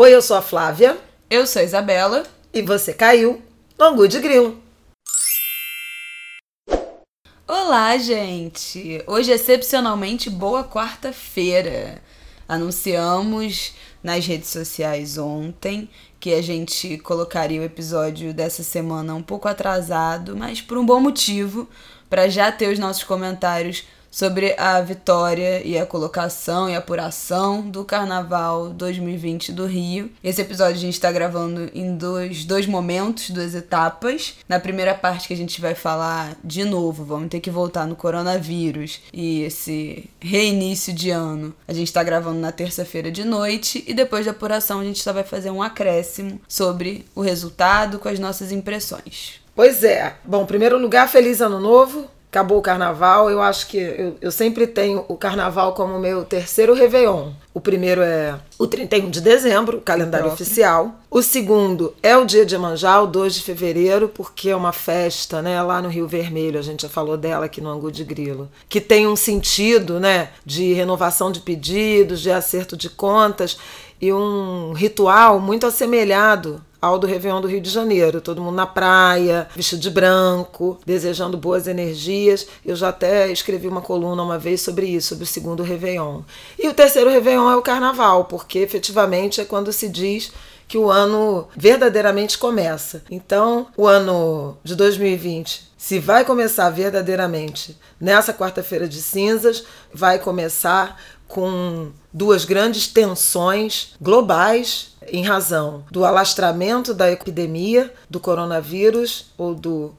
Oi, eu sou a Flávia. Eu sou a Isabela. E você caiu no Angu de Grilo. Olá, gente! Hoje, excepcionalmente, boa quarta-feira. Anunciamos nas redes sociais ontem que a gente colocaria o episódio dessa semana um pouco atrasado, mas por um bom motivo, para já ter os nossos comentários sobre a vitória e a colocação e apuração do Carnaval 2020 do Rio. Esse episódio a gente está gravando em dois, dois momentos, duas etapas. Na primeira parte que a gente vai falar de novo, vamos ter que voltar no coronavírus e esse reinício de ano. A gente está gravando na terça-feira de noite e depois da apuração a gente só vai fazer um acréscimo sobre o resultado com as nossas impressões. Pois é. Bom, primeiro lugar, feliz ano novo acabou o carnaval, eu acho que eu, eu sempre tenho o carnaval como meu terceiro Réveillon. O primeiro é o 31 de dezembro, o calendário oficial. O segundo é o dia de Iemanjá, o 2 de fevereiro, porque é uma festa, né, lá no Rio Vermelho, a gente já falou dela aqui no Angu de Grilo, que tem um sentido, né, de renovação de pedidos, de acerto de contas e um ritual muito assemelhado ao do Réveillon do Rio de Janeiro. Todo mundo na praia, vestido de branco, desejando boas energias. Eu já até escrevi uma coluna uma vez sobre isso, sobre o segundo Réveillon. E o terceiro Réveillon é o Carnaval, porque efetivamente é quando se diz que o ano verdadeiramente começa. Então, o ano de 2020, se vai começar verdadeiramente nessa quarta-feira de cinzas, vai começar com duas grandes tensões globais em razão do alastramento da epidemia do coronavírus ou do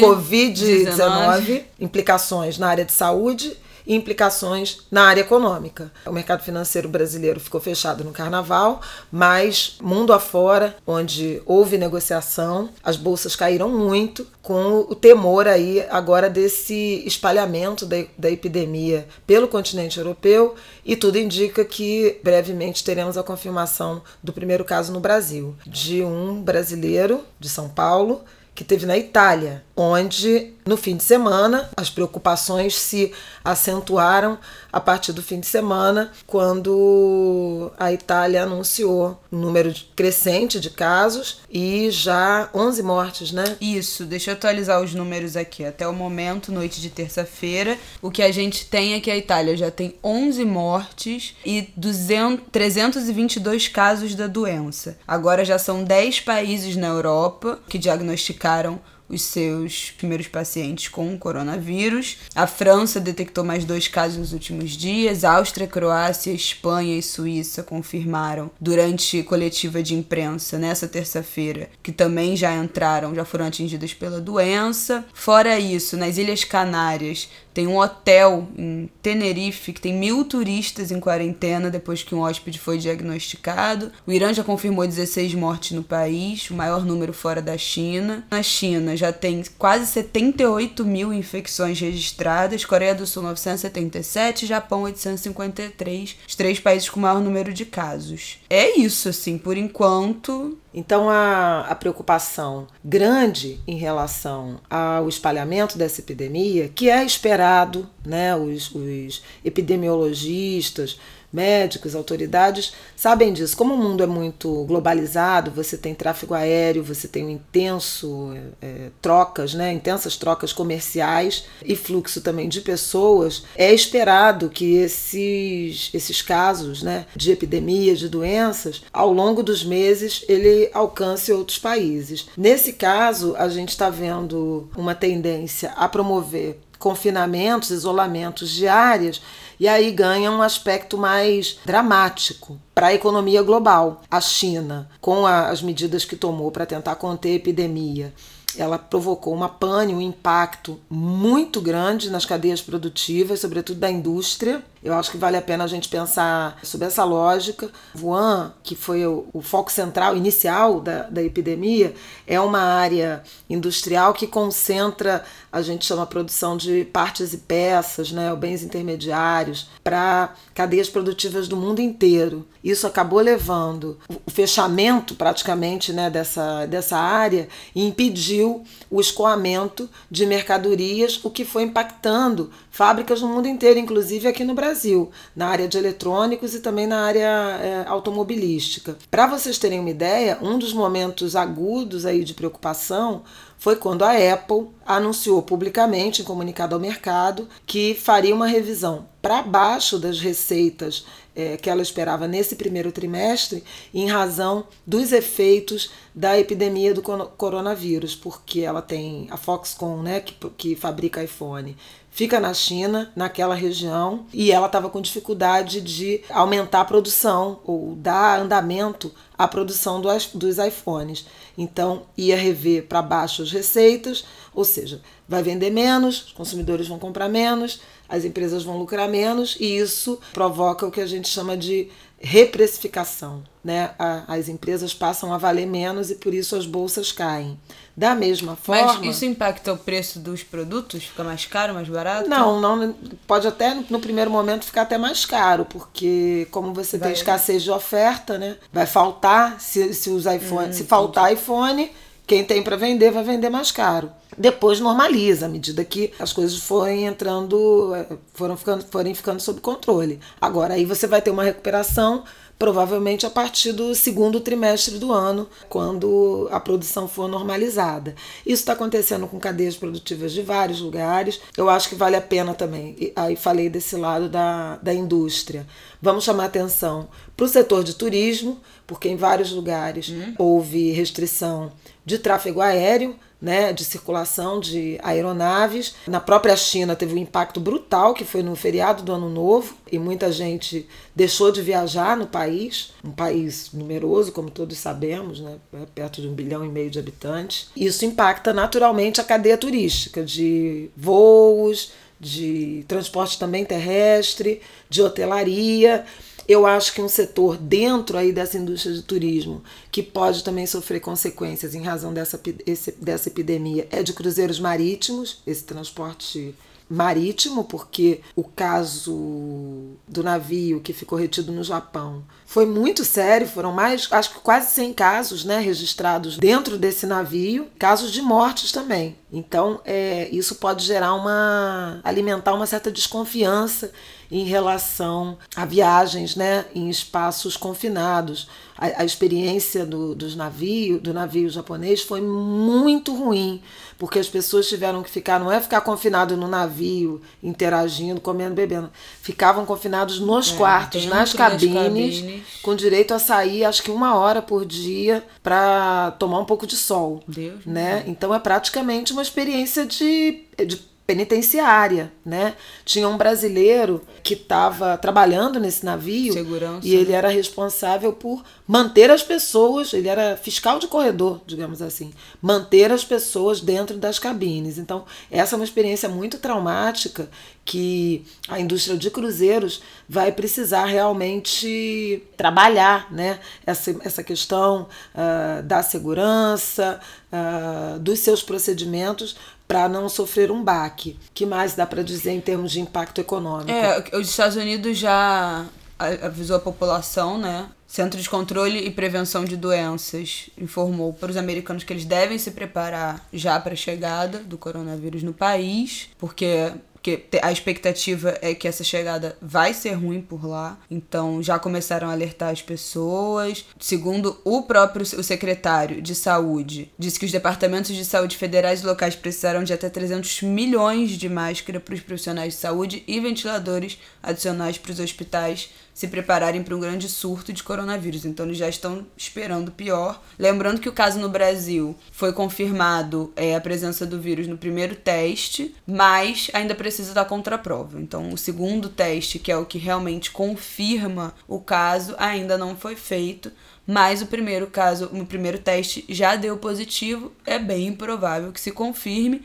Covid-19, COVID implicações na área de saúde e implicações na área econômica. O mercado financeiro brasileiro ficou fechado no carnaval, mas mundo afora, onde houve negociação, as bolsas caíram muito com o temor aí agora desse espalhamento da, da epidemia pelo continente europeu e tudo indica que brevemente teremos a confirmação do primeiro caso no Brasil, de um brasileiro de São Paulo que teve na Itália, onde no fim de semana as preocupações se acentuaram a partir do fim de semana, quando a Itália anunciou um número crescente de casos e já 11 mortes, né? Isso, deixa eu atualizar os números aqui. Até o momento, noite de terça-feira, o que a gente tem é que a Itália já tem 11 mortes e 200, 322 casos da doença. Agora já são 10 países na Europa que diagnosticaram os seus primeiros pacientes com coronavírus. A França detectou mais dois casos nos últimos dias. Áustria, Croácia, Espanha e Suíça confirmaram durante coletiva de imprensa nessa terça-feira que também já entraram, já foram atingidas pela doença. Fora isso, nas Ilhas Canárias tem um hotel em Tenerife que tem mil turistas em quarentena depois que um hóspede foi diagnosticado. O Irã já confirmou 16 mortes no país, o maior número fora da China. Na China já tem quase 78 mil infecções registradas, Coreia do Sul 977, Japão 853, os três países com maior número de casos. É isso, assim, por enquanto então, a, a preocupação grande em relação ao espalhamento dessa epidemia, que é esperado, né, os, os epidemiologistas, médicos, autoridades sabem disso. Como o mundo é muito globalizado, você tem tráfego aéreo, você tem um intenso é, trocas, né, intensas trocas comerciais e fluxo também de pessoas, é esperado que esses, esses casos né, de epidemia, de doenças, ao longo dos meses, ele alcance outros países. Nesse caso, a gente está vendo uma tendência a promover confinamentos, isolamentos diários e aí ganha um aspecto mais dramático para a economia global. A China, com a, as medidas que tomou para tentar conter a epidemia, ela provocou uma pane, um impacto muito grande nas cadeias produtivas, sobretudo da indústria. Eu acho que vale a pena a gente pensar sobre essa lógica. Wuhan, que foi o, o foco central inicial da, da epidemia, é uma área industrial que concentra, a gente chama produção de partes e peças, né, bens intermediários, para cadeias produtivas do mundo inteiro. Isso acabou levando o fechamento praticamente né, dessa, dessa área e impediu o escoamento de mercadorias, o que foi impactando fábricas no mundo inteiro, inclusive aqui no Brasil, na área de eletrônicos e também na área é, automobilística. Para vocês terem uma ideia, um dos momentos agudos aí de preocupação foi quando a Apple anunciou publicamente, em comunicado ao mercado, que faria uma revisão para baixo das receitas é, que ela esperava nesse primeiro trimestre, em razão dos efeitos da epidemia do coronavírus, porque ela tem a Foxconn, né, que, que fabrica iPhone, fica na China, naquela região, e ela estava com dificuldade de aumentar a produção ou dar andamento à produção dos, iPhones. Então, ia rever para baixo as receitas, ou seja, vai vender menos, os consumidores vão comprar menos, as empresas vão lucrar menos e isso provoca o que a gente chama de reprecificação. Né? as empresas passam a valer menos e por isso as bolsas caem. Da mesma forma. Mas isso impacta o preço dos produtos? Fica mais caro, mais barato? Não, não pode até no primeiro momento ficar até mais caro, porque como você vai. tem escassez de oferta, né? Vai faltar se, se os iPhone, hum, se faltar iPhone, quem tem para vender vai vender mais caro depois normaliza à medida que as coisas forem entrando, eh, foram ficando, forem ficando sob controle. Agora aí você vai ter uma recuperação provavelmente a partir do segundo trimestre do ano, quando a produção for normalizada. Isso está acontecendo com cadeias produtivas de vários lugares. Eu acho que vale a pena também. Aí falei desse lado da, da indústria. Vamos chamar atenção para o setor de turismo, porque em vários lugares hum. houve restrição de tráfego aéreo né, de circulação de aeronaves. Na própria China teve um impacto brutal, que foi no feriado do Ano Novo, e muita gente deixou de viajar no país, um país numeroso, como todos sabemos, né, é perto de um bilhão e meio de habitantes. Isso impacta naturalmente a cadeia turística de voos, de transporte também terrestre, de hotelaria. Eu acho que um setor dentro aí dessa indústria de turismo que pode também sofrer consequências em razão dessa, dessa epidemia é de cruzeiros marítimos, esse transporte marítimo, porque o caso do navio que ficou retido no Japão foi muito sério, foram mais, acho que quase 100 casos né, registrados dentro desse navio, casos de mortes também. Então, é, isso pode gerar uma. alimentar uma certa desconfiança em relação a viagens né, em espaços confinados. A, a experiência do, dos navio, do navio japonês foi muito ruim, porque as pessoas tiveram que ficar, não é ficar confinado no navio, interagindo, comendo, bebendo. Ficavam confinados nos é, quartos, nas cabines, cabines, com direito a sair, acho que uma hora por dia, para tomar um pouco de sol. Deus né? Deus. Então é praticamente uma experiência de, de penitenciária, né? Tinha um brasileiro que estava trabalhando nesse navio Segurança. e ele era responsável por manter as pessoas, ele era fiscal de corredor, digamos assim, manter as pessoas dentro das cabines. Então, essa é uma experiência muito traumática que a indústria de cruzeiros vai precisar realmente trabalhar, né? Essa, essa questão uh, da segurança, uh, dos seus procedimentos para não sofrer um baque. que mais dá para dizer em termos de impacto econômico? É, os Estados Unidos já avisou a população, né? Centro de Controle e Prevenção de Doenças informou para os americanos que eles devem se preparar já para a chegada do coronavírus no país, porque porque a expectativa é que essa chegada vai ser ruim por lá. Então já começaram a alertar as pessoas. Segundo o próprio o secretário de saúde, disse que os departamentos de saúde federais e locais precisarão de até 300 milhões de máscaras para os profissionais de saúde e ventiladores adicionais para os hospitais se prepararem para um grande surto de coronavírus. Então eles já estão esperando pior. Lembrando que o caso no Brasil foi confirmado é, a presença do vírus no primeiro teste, mas ainda precisa da contraprova. Então o segundo teste, que é o que realmente confirma o caso, ainda não foi feito. Mas o primeiro caso, o primeiro teste já deu positivo, é bem improvável que se confirme.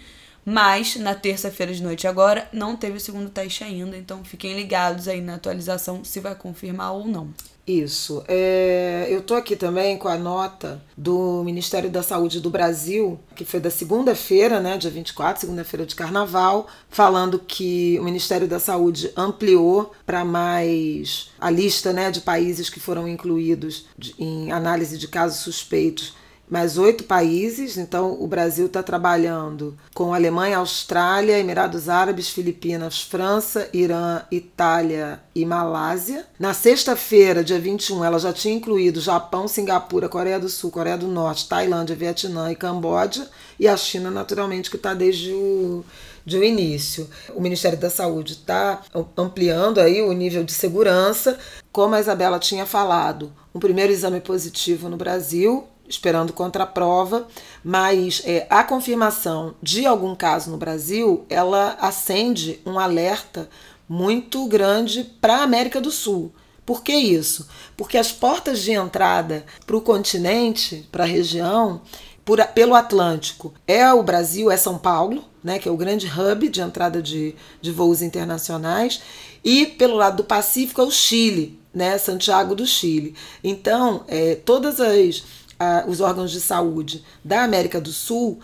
Mas na terça-feira de noite agora não teve o segundo teste ainda, então fiquem ligados aí na atualização se vai confirmar ou não. Isso. É, eu tô aqui também com a nota do Ministério da Saúde do Brasil, que foi da segunda-feira, né, dia 24, segunda-feira de carnaval, falando que o Ministério da Saúde ampliou para mais a lista né, de países que foram incluídos em análise de casos suspeitos mais oito países. Então, o Brasil está trabalhando com Alemanha, Austrália, Emirados Árabes, Filipinas, França, Irã, Itália e Malásia. Na sexta-feira, dia 21, ela já tinha incluído Japão, Singapura, Coreia do Sul, Coreia do Norte, Tailândia, Vietnã e Camboja. E a China, naturalmente, que está desde o de um início. O Ministério da Saúde está ampliando aí o nível de segurança. Como a Isabela tinha falado, um primeiro exame positivo no Brasil, esperando contraprova, mas é, a confirmação de algum caso no Brasil, ela acende um alerta muito grande para a América do Sul. Por que isso? Porque as portas de entrada para o continente, para a região, por, pelo Atlântico, é o Brasil, é São Paulo, né, que é o grande hub de entrada de, de voos internacionais, e pelo lado do Pacífico é o Chile, né, Santiago do Chile. Então, é, todas as os órgãos de saúde da América do Sul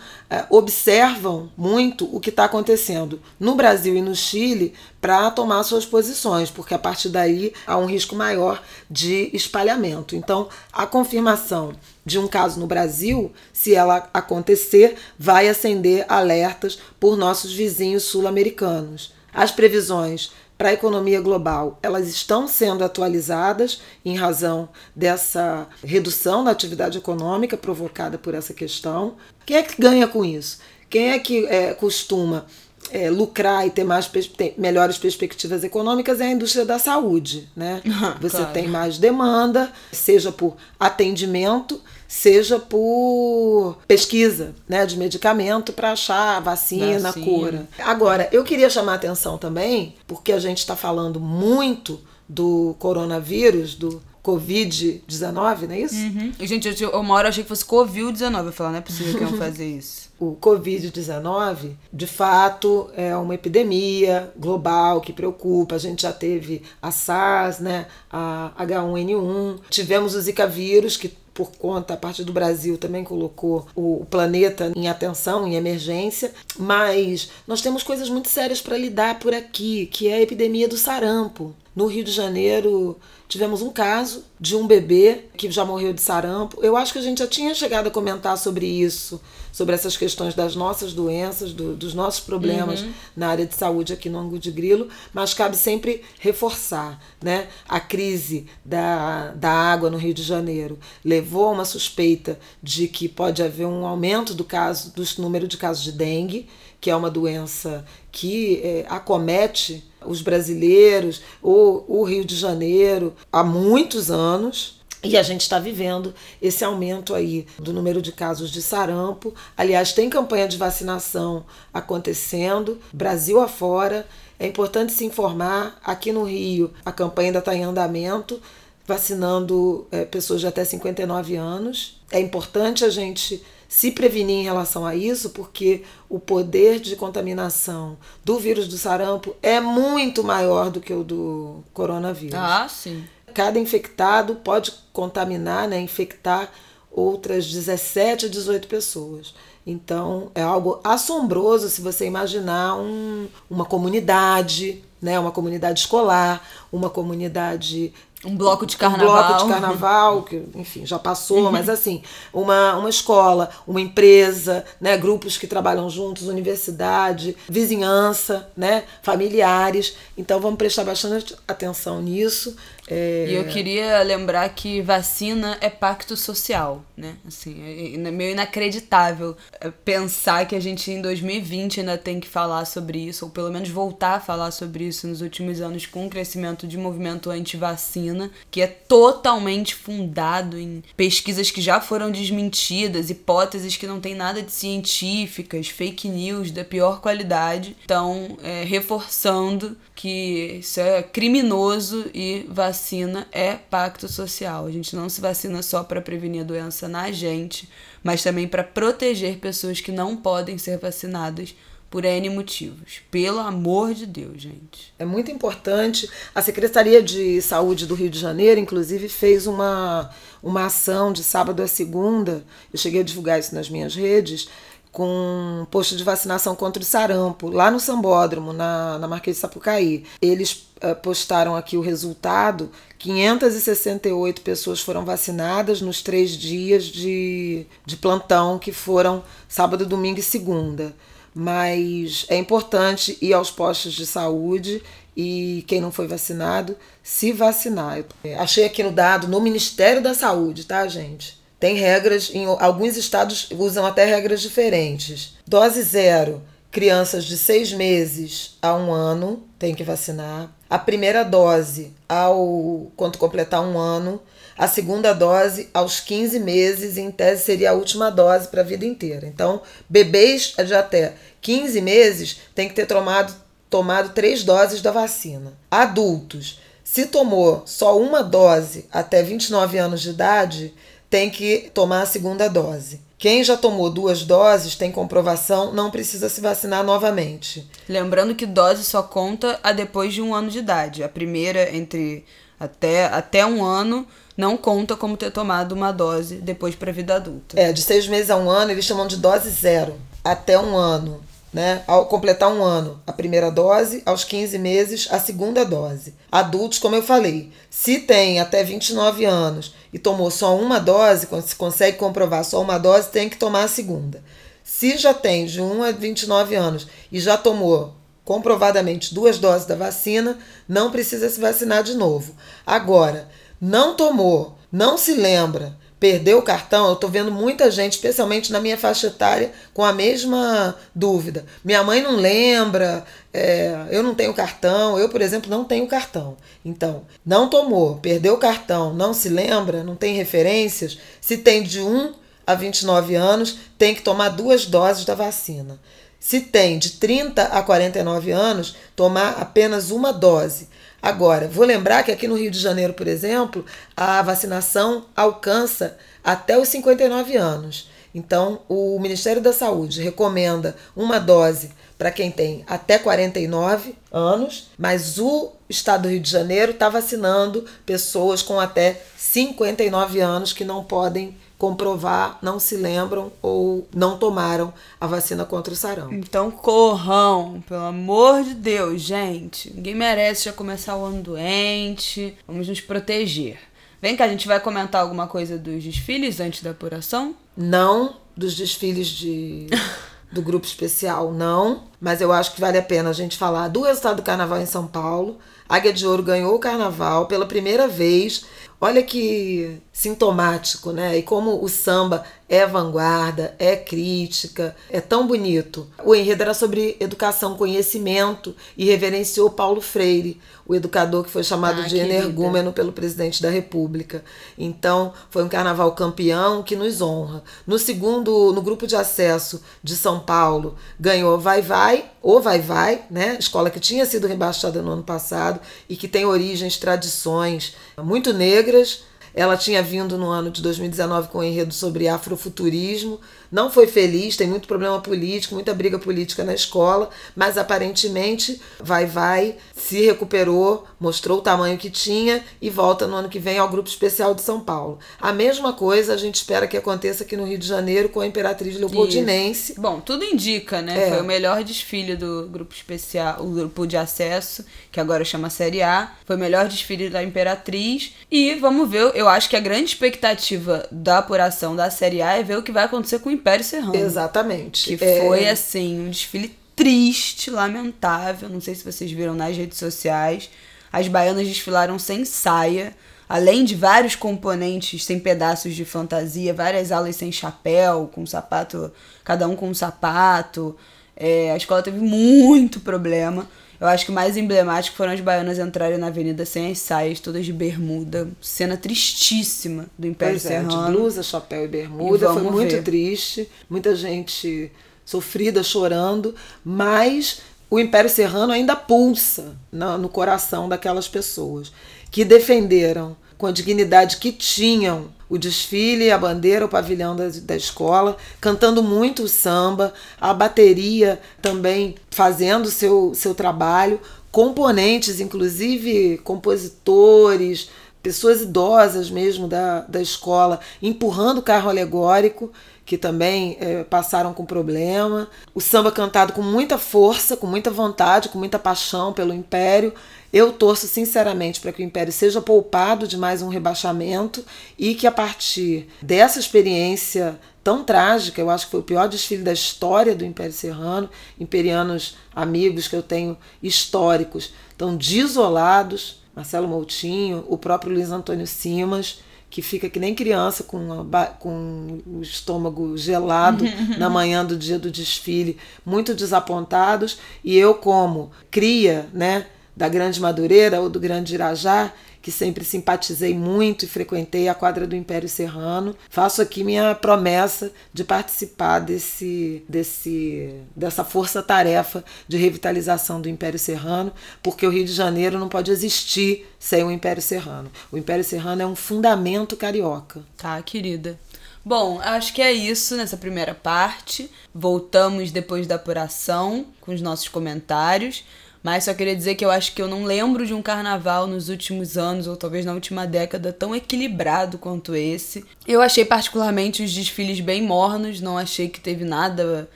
observam muito o que está acontecendo no Brasil e no Chile para tomar suas posições, porque a partir daí há um risco maior de espalhamento. Então, a confirmação de um caso no Brasil, se ela acontecer, vai acender alertas por nossos vizinhos sul-americanos. As previsões para a economia global, elas estão sendo atualizadas em razão dessa redução da atividade econômica provocada por essa questão. Quem é que ganha com isso? Quem é que é, costuma é, lucrar e ter mais ter melhores perspectivas econômicas é a indústria da saúde, né? Você claro. tem mais demanda, seja por atendimento, seja por pesquisa, né, de medicamento para achar vacina, vacina, cura. Agora, eu queria chamar a atenção também, porque a gente está falando muito do coronavírus, do Covid-19, não é isso? Uhum. Gente, eu, uma hora eu achei que fosse Covid-19. Eu falei, não é possível que iam fazer isso. o Covid-19, de fato, é uma epidemia global que preocupa. A gente já teve a SARS, né, a H1N1, tivemos o Zika vírus, que por conta, a parte do Brasil também colocou o planeta em atenção, em emergência, mas nós temos coisas muito sérias para lidar por aqui, que é a epidemia do sarampo. No Rio de Janeiro, tivemos um caso de um bebê que já morreu de sarampo. Eu acho que a gente já tinha chegado a comentar sobre isso sobre essas questões das nossas doenças, do, dos nossos problemas uhum. na área de saúde aqui no Angu de Grilo, mas cabe sempre reforçar. Né? A crise da, da água no Rio de Janeiro levou a uma suspeita de que pode haver um aumento do caso, do número de casos de dengue, que é uma doença que é, acomete os brasileiros, o, o Rio de Janeiro, há muitos anos. E a gente está vivendo esse aumento aí do número de casos de sarampo. Aliás, tem campanha de vacinação acontecendo, Brasil afora. É importante se informar. Aqui no Rio, a campanha ainda está em andamento, vacinando é, pessoas de até 59 anos. É importante a gente se prevenir em relação a isso, porque o poder de contaminação do vírus do sarampo é muito maior do que o do coronavírus. Ah, sim cada infectado pode contaminar, né, infectar outras 17 a 18 pessoas. Então é algo assombroso se você imaginar um, uma comunidade, né, uma comunidade escolar, uma comunidade um bloco de carnaval. Um bloco de carnaval, que, enfim, já passou, uhum. mas assim, uma, uma escola, uma empresa, né, grupos que trabalham juntos, universidade, vizinhança, né, familiares. Então vamos prestar bastante atenção nisso. É... E eu queria lembrar que vacina é pacto social, né? Assim, é, é meio inacreditável é, pensar que a gente em 2020 ainda tem que falar sobre isso, ou pelo menos voltar a falar sobre isso nos últimos anos com o crescimento de movimento anti-vacina, que é totalmente fundado em pesquisas que já foram desmentidas, hipóteses que não tem nada de científicas, fake news da pior qualidade. Então, é, reforçando que isso é criminoso e vacina é pacto social. A gente não se vacina só para prevenir a doença na gente, mas também para proteger pessoas que não podem ser vacinadas por N motivos. Pelo amor de Deus, gente. É muito importante. A Secretaria de Saúde do Rio de Janeiro, inclusive, fez uma, uma ação de sábado a segunda. Eu cheguei a divulgar isso nas minhas redes com um posto de vacinação contra o sarampo, lá no Sambódromo, na, na Marquês de Sapucaí. Eles uh, postaram aqui o resultado: 568 pessoas foram vacinadas nos três dias de, de plantão, que foram sábado, domingo e segunda. Mas é importante ir aos postos de saúde e quem não foi vacinado, se vacinar. Eu achei aqui no dado no Ministério da Saúde, tá, gente? Tem regras, em alguns estados usam até regras diferentes. Dose zero, crianças de seis meses a um ano tem que vacinar. A primeira dose ao quando completar um ano. A segunda dose aos 15 meses, em tese seria a última dose para a vida inteira. Então, bebês de até 15 meses têm que ter tomado, tomado três doses da vacina. Adultos, se tomou só uma dose até 29 anos de idade, tem que tomar a segunda dose. Quem já tomou duas doses, tem comprovação, não precisa se vacinar novamente. Lembrando que dose só conta a depois de um ano de idade. A primeira, entre até, até um ano, não conta como ter tomado uma dose depois para a vida adulta. É, de seis meses a um ano, eles chamam de dose zero. Até um ano né, ao completar um ano, a primeira dose, aos 15 meses, a segunda dose. Adultos, como eu falei, se tem até 29 anos e tomou só uma dose, quando se consegue comprovar só uma dose, tem que tomar a segunda. Se já tem de 1 a 29 anos e já tomou comprovadamente duas doses da vacina, não precisa se vacinar de novo. Agora, não tomou, não se lembra, perdeu o cartão, eu estou vendo muita gente, especialmente na minha faixa etária, com a mesma dúvida. Minha mãe não lembra, é, eu não tenho cartão, eu, por exemplo, não tenho cartão. Então, não tomou, perdeu o cartão, não se lembra, não tem referências. Se tem de 1 a 29 anos, tem que tomar duas doses da vacina. Se tem de 30 a 49 anos, tomar apenas uma dose. Agora, vou lembrar que aqui no Rio de Janeiro, por exemplo, a vacinação alcança até os 59 anos. Então, o Ministério da Saúde recomenda uma dose para quem tem até 49 anos, mas o Estado do Rio de Janeiro está vacinando pessoas com até 59 anos que não podem comprovar, não se lembram ou não tomaram a vacina contra o sarampo. Então corram, pelo amor de Deus, gente. Ninguém merece já começar o ano doente. Vamos nos proteger. Vem cá, a gente vai comentar alguma coisa dos desfiles antes da apuração? Não, dos desfiles de do grupo especial, não. Mas eu acho que vale a pena a gente falar do resultado do carnaval em São Paulo. Águia de Ouro ganhou o carnaval pela primeira vez. Olha que sintomático, né? E como o samba é vanguarda, é crítica, é tão bonito. O enredo era sobre educação, conhecimento e reverenciou Paulo Freire, o educador que foi chamado ah, de energúmeno pelo presidente da República. Então, foi um carnaval campeão que nos honra. No segundo, no grupo de acesso de São Paulo, ganhou Vai Vai, ou Vai Vai, né? Escola que tinha sido rebaixada no ano passado e que tem origens, tradições muito negras ela tinha vindo no ano de 2019 com um enredo sobre afrofuturismo, não foi feliz, tem muito problema político, muita briga política na escola, mas aparentemente vai, vai, se recuperou, mostrou o tamanho que tinha e volta no ano que vem ao Grupo Especial de São Paulo. A mesma coisa a gente espera que aconteça aqui no Rio de Janeiro com a Imperatriz Leopoldinense. Isso. Bom, tudo indica, né? É. Foi o melhor desfile do Grupo Especial, o Grupo de Acesso, que agora chama Série A. Foi o melhor desfile da Imperatriz. E vamos ver, eu acho que a grande expectativa da apuração da Série A é ver o que vai acontecer com o Império Serrano. Exatamente. Que é... foi, assim, um desfile triste, lamentável. Não sei se vocês viram nas redes sociais. As baianas desfilaram sem saia, além de vários componentes sem pedaços de fantasia, várias alas sem chapéu, com sapato, cada um com um sapato. É, a escola teve muito problema. Eu acho que o mais emblemático foram as baianas entrarem na avenida sem as saias, todas de bermuda. Cena tristíssima do Império pois Serrano. É, de blusa, chapéu e bermuda. E Foi muito ver. triste. Muita gente sofrida, chorando. Mas o Império Serrano ainda pulsa no, no coração daquelas pessoas que defenderam com a dignidade que tinham o desfile, a bandeira, o pavilhão da, da escola, cantando muito o samba, a bateria também fazendo seu, seu trabalho, componentes, inclusive compositores, pessoas idosas mesmo da, da escola empurrando o carro alegórico que também é, passaram com problema. O samba cantado com muita força, com muita vontade, com muita paixão pelo Império. Eu torço sinceramente para que o Império seja poupado de mais um rebaixamento e que a partir dessa experiência tão trágica, eu acho que foi o pior desfile da história do Império Serrano, imperianos amigos que eu tenho históricos, tão desolados, Marcelo Moutinho, o próprio Luiz Antônio Simas, que fica que nem criança com, a, com o estômago gelado na manhã do dia do desfile, muito desapontados, e eu como cria, né, da Grande Madureira ou do Grande Irajá, que sempre simpatizei muito e frequentei a quadra do Império Serrano. Faço aqui minha promessa de participar desse, desse, dessa força-tarefa de revitalização do Império Serrano, porque o Rio de Janeiro não pode existir sem o Império Serrano. O Império Serrano é um fundamento carioca. Tá, querida. Bom, acho que é isso nessa primeira parte. Voltamos depois da apuração com os nossos comentários. Mas só queria dizer que eu acho que eu não lembro de um carnaval nos últimos anos, ou talvez na última década, tão equilibrado quanto esse. Eu achei particularmente os desfiles bem mornos, não achei que teve nada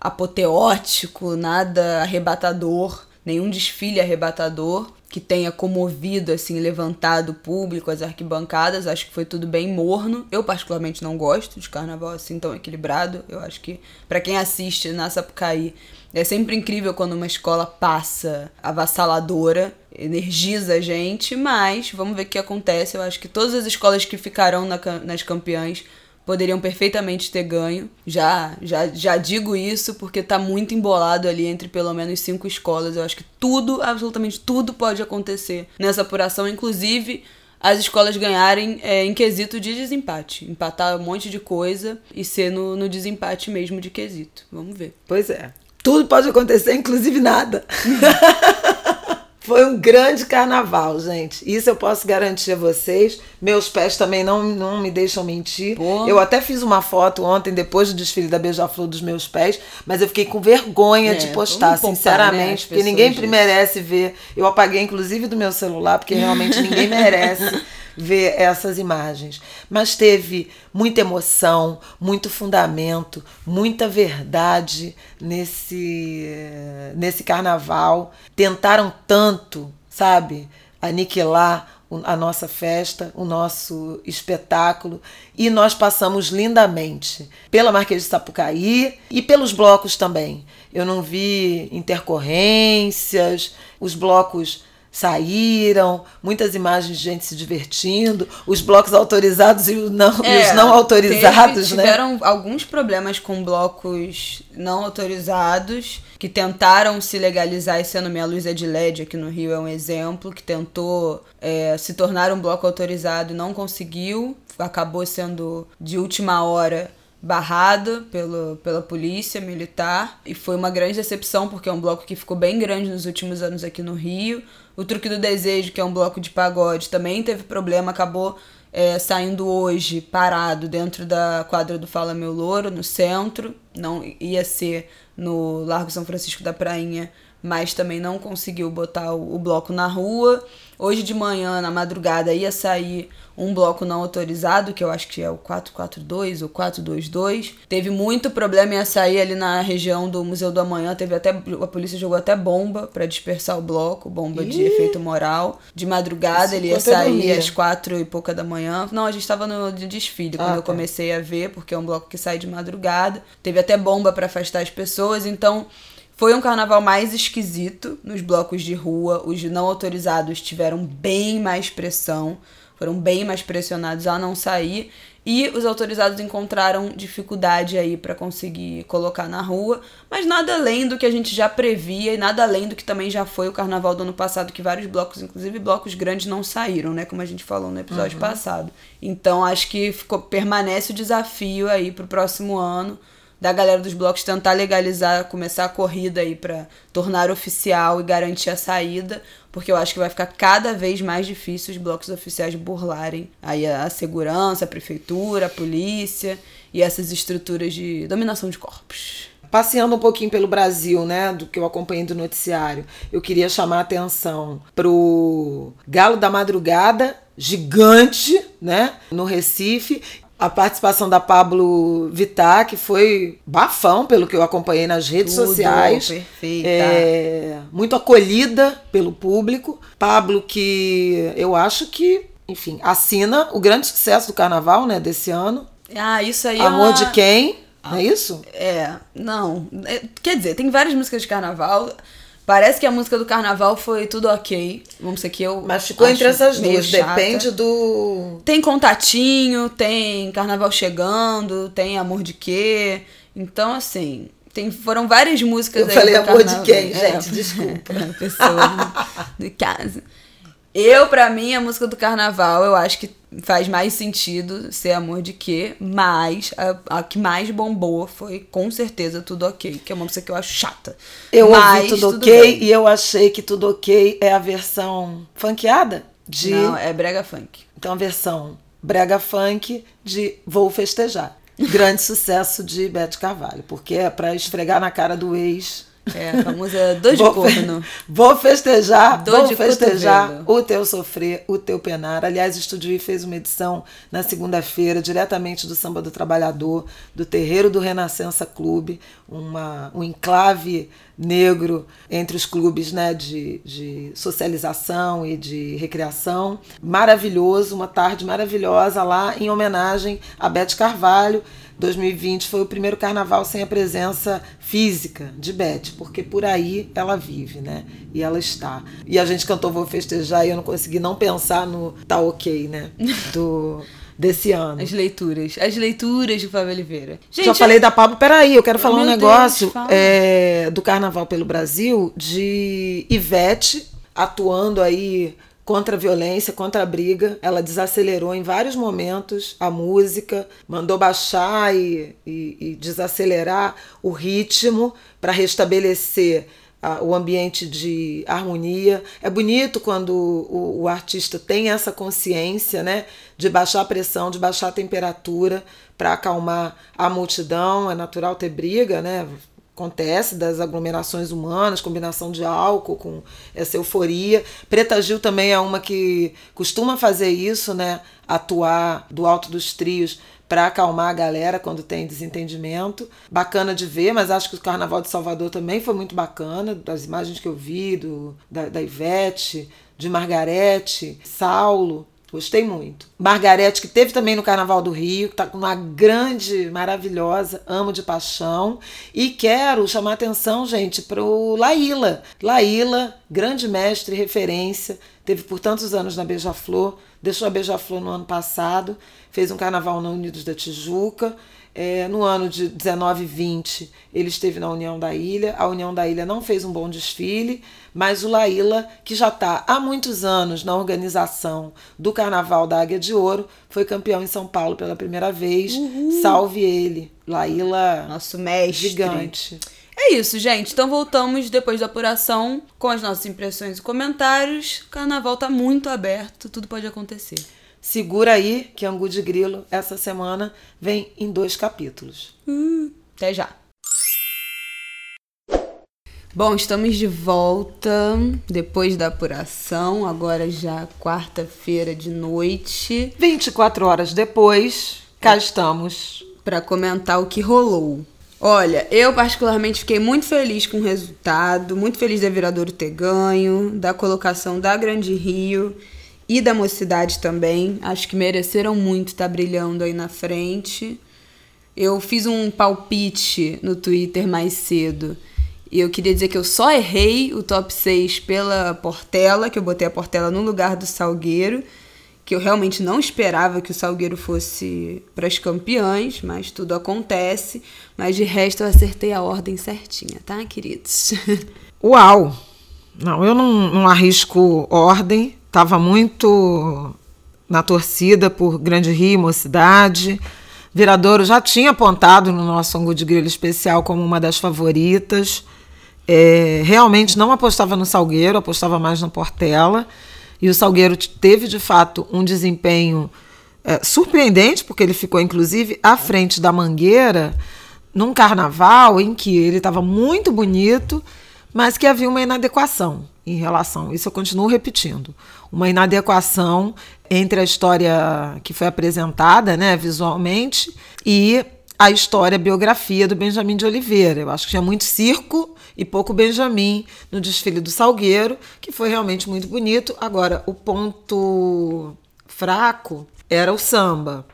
apoteótico, nada arrebatador, nenhum desfile arrebatador que tenha comovido, assim, levantado o público, as arquibancadas. Acho que foi tudo bem morno. Eu, particularmente, não gosto de carnaval assim tão equilibrado. Eu acho que, para quem assiste na Sapucaí, é sempre incrível quando uma escola passa avassaladora, energiza a gente, mas vamos ver o que acontece. Eu acho que todas as escolas que ficarão na, nas campeãs poderiam perfeitamente ter ganho. Já, já, já digo isso porque tá muito embolado ali entre pelo menos cinco escolas. Eu acho que tudo, absolutamente tudo pode acontecer nessa apuração, inclusive as escolas ganharem é, em quesito de desempate. Empatar um monte de coisa e ser no, no desempate mesmo de quesito. Vamos ver. Pois é. Tudo pode acontecer, inclusive nada. Foi um grande carnaval, gente. Isso eu posso garantir a vocês. Meus pés também não, não me deixam mentir. Pô. Eu até fiz uma foto ontem, depois do desfile da Beija-Flor dos meus pés, mas eu fiquei com vergonha é, de postar, poupar, sinceramente, né, porque ninguém disso. merece ver. Eu apaguei, inclusive, do meu celular, porque realmente ninguém merece ver essas imagens. Mas teve muita emoção, muito fundamento, muita verdade nesse, nesse carnaval. Tentaram tanto, sabe, aniquilar a nossa festa, o nosso espetáculo, e nós passamos lindamente pela Marquês de Sapucaí e pelos blocos também. Eu não vi intercorrências, os blocos saíram, muitas imagens de gente se divertindo, os blocos autorizados e os não, é, e os não autorizados, teve, né? Tiveram alguns problemas com blocos não autorizados que tentaram se legalizar, e sendo minha luz é de LED aqui no Rio é um exemplo, que tentou é, se tornar um bloco autorizado e não conseguiu, acabou sendo de última hora barrado pelo, pela polícia militar e foi uma grande decepção porque é um bloco que ficou bem grande nos últimos anos aqui no Rio. O Truque do Desejo, que é um bloco de pagode, também teve problema, acabou é, saindo hoje parado dentro da quadra do Fala Meu Louro, no centro. Não ia ser no Largo São Francisco da Prainha, mas também não conseguiu botar o, o bloco na rua. Hoje de manhã, na madrugada, ia sair um bloco não autorizado, que eu acho que é o 442 ou 422. Teve muito problema em açaí ali na região do Museu do Amanhã. Teve até. A polícia jogou até bomba para dispersar o bloco, bomba Ih. de efeito moral. De madrugada Isso ele ia sair às quatro e pouca da manhã. Não, a gente estava no de desfile quando ah, eu tá. comecei a ver, porque é um bloco que sai de madrugada. Teve até bomba para afastar as pessoas, então. Foi um carnaval mais esquisito nos blocos de rua. Os não autorizados tiveram bem mais pressão foram bem mais pressionados a não sair e os autorizados encontraram dificuldade aí para conseguir colocar na rua, mas nada além do que a gente já previa e nada além do que também já foi o carnaval do ano passado, que vários blocos, inclusive blocos grandes, não saíram, né? Como a gente falou no episódio uhum. passado. Então acho que ficou, permanece o desafio aí pro próximo ano da galera dos blocos tentar legalizar, começar a corrida aí para tornar oficial e garantir a saída, porque eu acho que vai ficar cada vez mais difícil os blocos oficiais burlarem aí a, segurança, a prefeitura, a polícia e essas estruturas de dominação de corpos. passeando um pouquinho pelo Brasil, né, do que eu acompanhei do noticiário, eu queria chamar a atenção pro Galo da Madrugada, gigante, né, no Recife, a participação da Pablo Vittar, que foi bafão, pelo que eu acompanhei nas redes Tudo sociais. perfeita. É, muito acolhida pelo público. Pablo, que eu acho que, enfim, assina o grande sucesso do carnaval, né, desse ano. Ah, isso aí Amor é uma... de quem? Não é isso? É, não. É, quer dizer, tem várias músicas de carnaval. Parece que a música do carnaval foi tudo ok. Vamos ser que eu. Mas ficou entre essas duas. Depende do. Tem contatinho, tem carnaval chegando, tem amor de quê. Então, assim. Tem, foram várias músicas Eu aí falei do amor de carnaval. quem, É, gente? Desculpa. a pessoa do caso. Eu, pra mim, a música do carnaval, eu acho que faz mais sentido ser amor de quê, mas a, a que mais bombou foi com certeza Tudo Ok, que é uma música que eu acho chata. Eu mas, ouvi tudo, tudo ok bem. e eu achei que tudo ok é a versão funkeada de. Não, é brega funk. Então a versão brega funk de Vou Festejar. Grande sucesso de Beth Carvalho, porque é pra esfregar na cara do ex. É a famosa dor de corno. Vou festejar, Dor vou festejar cotovelo. o teu sofrer, o teu penar. Aliás, o Estúdio I fez uma edição na segunda-feira, diretamente do Samba do Trabalhador, do terreiro do Renascença Clube, uma, um enclave negro entre os clubes né, de, de socialização e de recreação. Maravilhoso, uma tarde maravilhosa lá em homenagem a Beth Carvalho. 2020 foi o primeiro carnaval sem a presença física de Beth, porque por aí ela vive, né? E ela está. E a gente cantou Vou Festejar e eu não consegui não pensar no Tá Ok, né? Do, desse ano. As leituras. As leituras de Fábio Oliveira. Gente, Já falei da Pablo, peraí, eu quero falar um Deus, negócio fala. é, do Carnaval pelo Brasil, de Ivete atuando aí contra a violência, contra a briga. Ela desacelerou em vários momentos a música, mandou baixar e, e- e desacelerar o ritmo para restabelecer a- o ambiente de harmonia. É bonito quando o, o artista tem essa consciência, né, de baixar a pressão, de baixar a temperatura para acalmar a multidão. É natural ter briga, né? Acontece das aglomerações humanas, combinação de álcool com essa euforia. Preta Gil também é uma que costuma fazer isso, né? Atuar do alto dos trios para acalmar a galera quando tem desentendimento. Bacana de ver, mas acho que o Carnaval de Salvador também foi muito bacana, das imagens que eu vi, do, da, da Ivete, de Margarete, Saulo. Gostei muito. Margarete, que teve também no Carnaval do Rio, que tá com uma grande, maravilhosa, amo de paixão. E quero chamar atenção, gente, pro Laíla. Laíla, grande mestre, referência, teve por tantos anos na Beija-Flor, deixou a Beija-Flor no ano passado, fez um carnaval na Unidos da Tijuca. É, no ano de 19 e 20, ele esteve na União da Ilha. A União da Ilha não fez um bom desfile, mas o Laíla, que já está há muitos anos na organização do Carnaval da Águia de Ouro, foi campeão em São Paulo pela primeira vez. Salve ele. Laíla, Nosso mestre. gigante. É isso, gente. Então voltamos depois da apuração com as nossas impressões e comentários. O carnaval tá muito aberto, tudo pode acontecer. Segura aí que Angu de Grilo, essa semana, vem em dois capítulos. Até já. Bom, estamos de volta depois da apuração, agora já quarta-feira de noite, 24 horas depois, cá estamos. para comentar o que rolou. Olha, eu particularmente fiquei muito feliz com o resultado, muito feliz da Viradouro ter ganho, da colocação da Grande Rio e da Mocidade também. Acho que mereceram muito estar brilhando aí na frente. Eu fiz um palpite no Twitter mais cedo. E eu queria dizer que eu só errei o top 6 pela Portela, que eu botei a Portela no lugar do Salgueiro, que eu realmente não esperava que o Salgueiro fosse para as campeãs, mas tudo acontece. Mas de resto eu acertei a ordem certinha, tá, queridos? Uau! Não, eu não, não arrisco ordem. Tava muito na torcida por Grande Rio, Mocidade. Viradouro já tinha apontado no nosso Angu de Grilo especial como uma das favoritas. É, realmente não apostava no Salgueiro, apostava mais na Portela. E o Salgueiro teve, de fato, um desempenho é, surpreendente, porque ele ficou, inclusive, à frente da Mangueira num carnaval em que ele estava muito bonito, mas que havia uma inadequação em relação. Isso eu continuo repetindo. Uma inadequação entre a história que foi apresentada, né, visualmente, e a história, a biografia do Benjamin de Oliveira. Eu acho que tinha muito circo e pouco Benjamin no desfile do Salgueiro, que foi realmente muito bonito. Agora, o ponto fraco era o samba.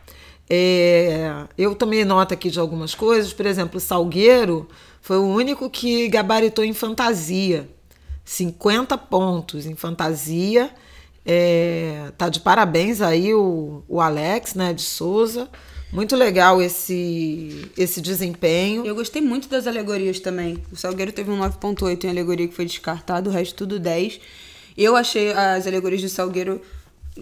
É, eu tomei nota aqui de algumas coisas, por exemplo, o Salgueiro foi o único que gabaritou em fantasia. 50 pontos em fantasia. É, tá de parabéns aí o, o Alex, né, de Souza. Muito legal esse, esse desempenho. Eu gostei muito das alegorias também. O Salgueiro teve um 9.8 em alegoria que foi descartado, o resto tudo 10. Eu achei as alegorias do Salgueiro,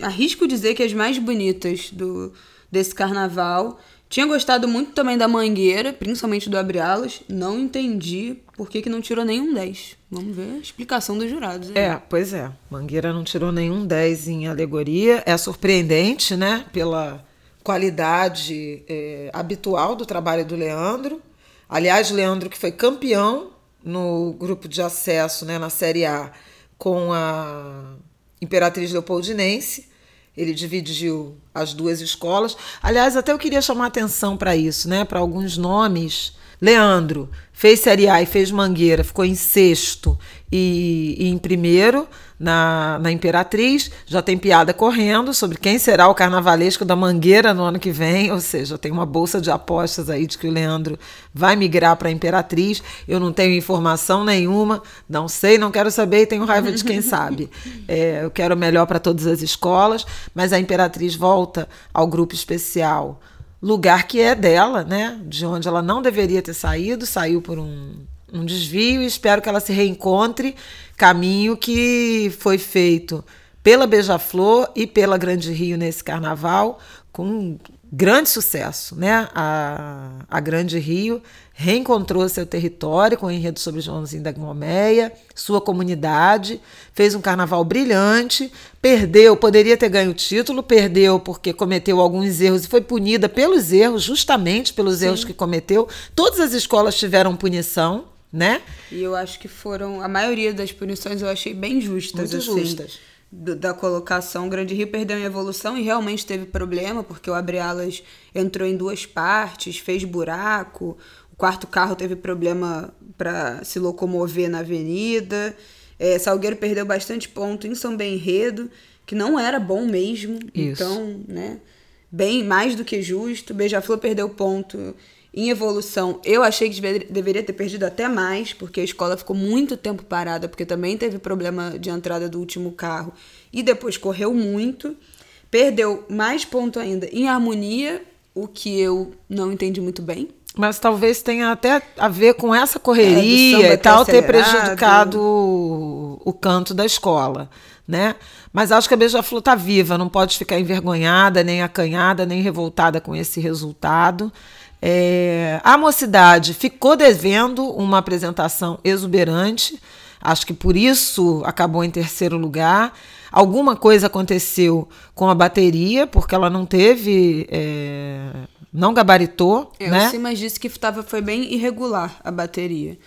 arrisco dizer que as mais bonitas do, desse carnaval. Tinha gostado muito também da Mangueira, principalmente do Abre Alas. Não entendi por que, que não tirou nenhum 10. Vamos ver a explicação dos jurados. Aí. É, pois é. Mangueira não tirou nenhum 10 em alegoria. É surpreendente, né? Pela qualidade é, habitual do trabalho do Leandro. Aliás, Leandro que foi campeão no grupo de acesso, né, na Série A, com a Imperatriz Leopoldinense. Ele dividiu as duas escolas. Aliás, até eu queria chamar atenção para isso, né? Para alguns nomes. Leandro fez Série A e fez Mangueira, ficou em sexto e, e, em primeiro na, na Imperatriz. Já tem piada correndo sobre quem será o carnavalesco da Mangueira no ano que vem, ou seja, tem uma bolsa de apostas aí de que o Leandro vai migrar para a Imperatriz. Eu não tenho informação nenhuma, não sei, não quero saber e tenho raiva de quem sabe. É, eu quero o melhor para todas as escolas, mas a Imperatriz volta ao grupo especial lugar que é dela, né? De onde ela não deveria ter saído, saiu por um um desvio e espero que ela se reencontre. Caminho que foi feito pela Beija-Flor e pela Grande Rio nesse carnaval, com grande sucesso. Né? A, a Grande Rio reencontrou seu território com o enredo sobre Joãozinho da Gomeia, sua comunidade, fez um carnaval brilhante, perdeu, poderia ter ganho o título, perdeu porque cometeu alguns erros e foi punida pelos erros, justamente pelos Sim. erros que cometeu. Todas as escolas tiveram punição, né? E eu acho que foram. A maioria das punições eu achei bem justas. Muito assim, justas. Da colocação. O Grande Rio perdeu em evolução e realmente teve problema, porque o Abre Alas entrou em duas partes, fez buraco. O quarto carro teve problema para se locomover na avenida. É, Salgueiro perdeu bastante ponto em São Benredo, que não era bom mesmo. Isso. Então, né? Bem mais do que justo. Beija-Flor perdeu ponto em evolução, eu achei que deveria ter perdido até mais, porque a escola ficou muito tempo parada, porque também teve problema de entrada do último carro e depois correu muito. Perdeu mais ponto ainda em harmonia, o que eu não entendi muito bem. Mas talvez tenha até a ver com essa correria é, e tal ter prejudicado o, canto da escola, né? Mas acho que a Beija-Flor está viva, não pode ficar envergonhada, nem acanhada, nem revoltada com esse resultado. É, a mocidade ficou devendo uma apresentação exuberante, acho que por isso acabou em terceiro lugar. Alguma coisa aconteceu com a bateria, porque ela não teve. É, não gabaritou. É, né? O Simas disse que tava, foi bem irregular a bateria.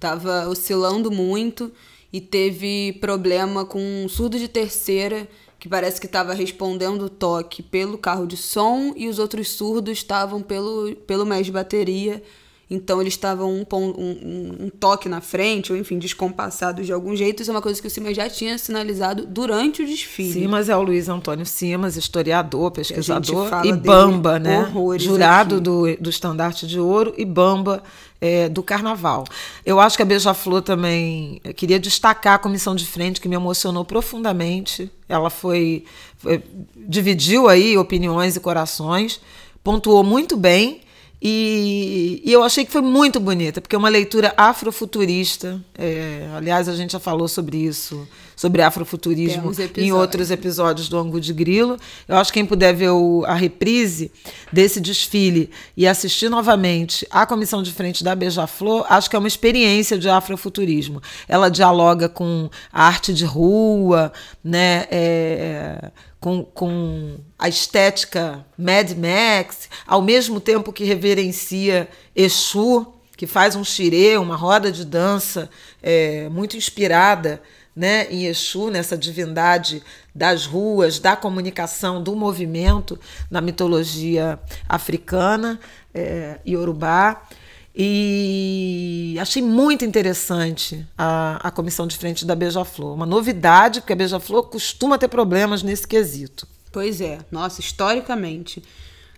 Tava oscilando muito e teve problema com um surdo de terceira que parece que estava respondendo o toque pelo carro de som e os outros surdos estavam pelo, pelo mesh de bateria. Então eles estavam um, um, um, toque na frente, ou enfim, descompassados de algum jeito. Isso é uma coisa que o Simas já tinha sinalizado durante o desfile. Simas é o Luiz Antônio Simas, historiador, pesquisador e Bamba, né? Jurado do, do Estandarte de Ouro e Bamba é, do carnaval. Eu acho que a Beija-Flor também queria destacar a comissão de frente, que me emocionou profundamente. Ela foi, foi dividiu aí opiniões e corações, pontuou muito bem. E, e, eu achei que foi muito bonita, porque é uma leitura afrofuturista. É, aliás, a gente já falou sobre isso, sobre afrofuturismo em outros episódios do Angu de Grilo. Eu acho que quem puder ver o, a reprise desse desfile e assistir novamente a comissão de frente da Beija-Flor, acho que é uma experiência de afrofuturismo. Ela dialoga com a arte de rua, né? É, com, com a estética Mad Max, ao mesmo tempo que reverencia Exu, que faz um xirê, uma roda de dança é, muito inspirada né, em Exu, nessa divindade das ruas, da comunicação, do movimento na mitologia africana, é, Yorubá. E achei muito interessante a, a comissão de frente da Beija-Flor. Uma novidade, porque a Beija-Flor costuma ter problemas nesse quesito. Pois é, nossa, historicamente.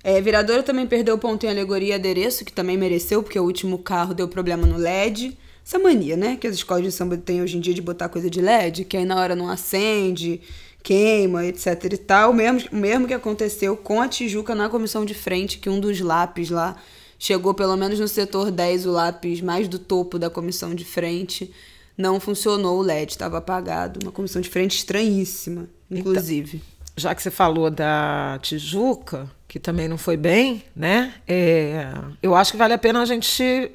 É, Viradouro também perdeu ponto em alegoria adereço, que também mereceu, porque o último carro deu problema no LED. Essa mania, né, que as escolas de samba têm hoje em dia de botar coisa de LED, que aí na hora não acende, queima, etc e tal. O mesmo, mesmo que aconteceu com a Tijuca na comissão de frente, que um dos lápis lá chegou pelo menos no setor 10 o lápis mais do topo da comissão de frente. Não funcionou o LED, estava apagado. Uma comissão de frente estranhíssima, inclusive. Então, já que você falou da Tijuca, que também não foi bem, né? É, eu acho que vale a pena a gente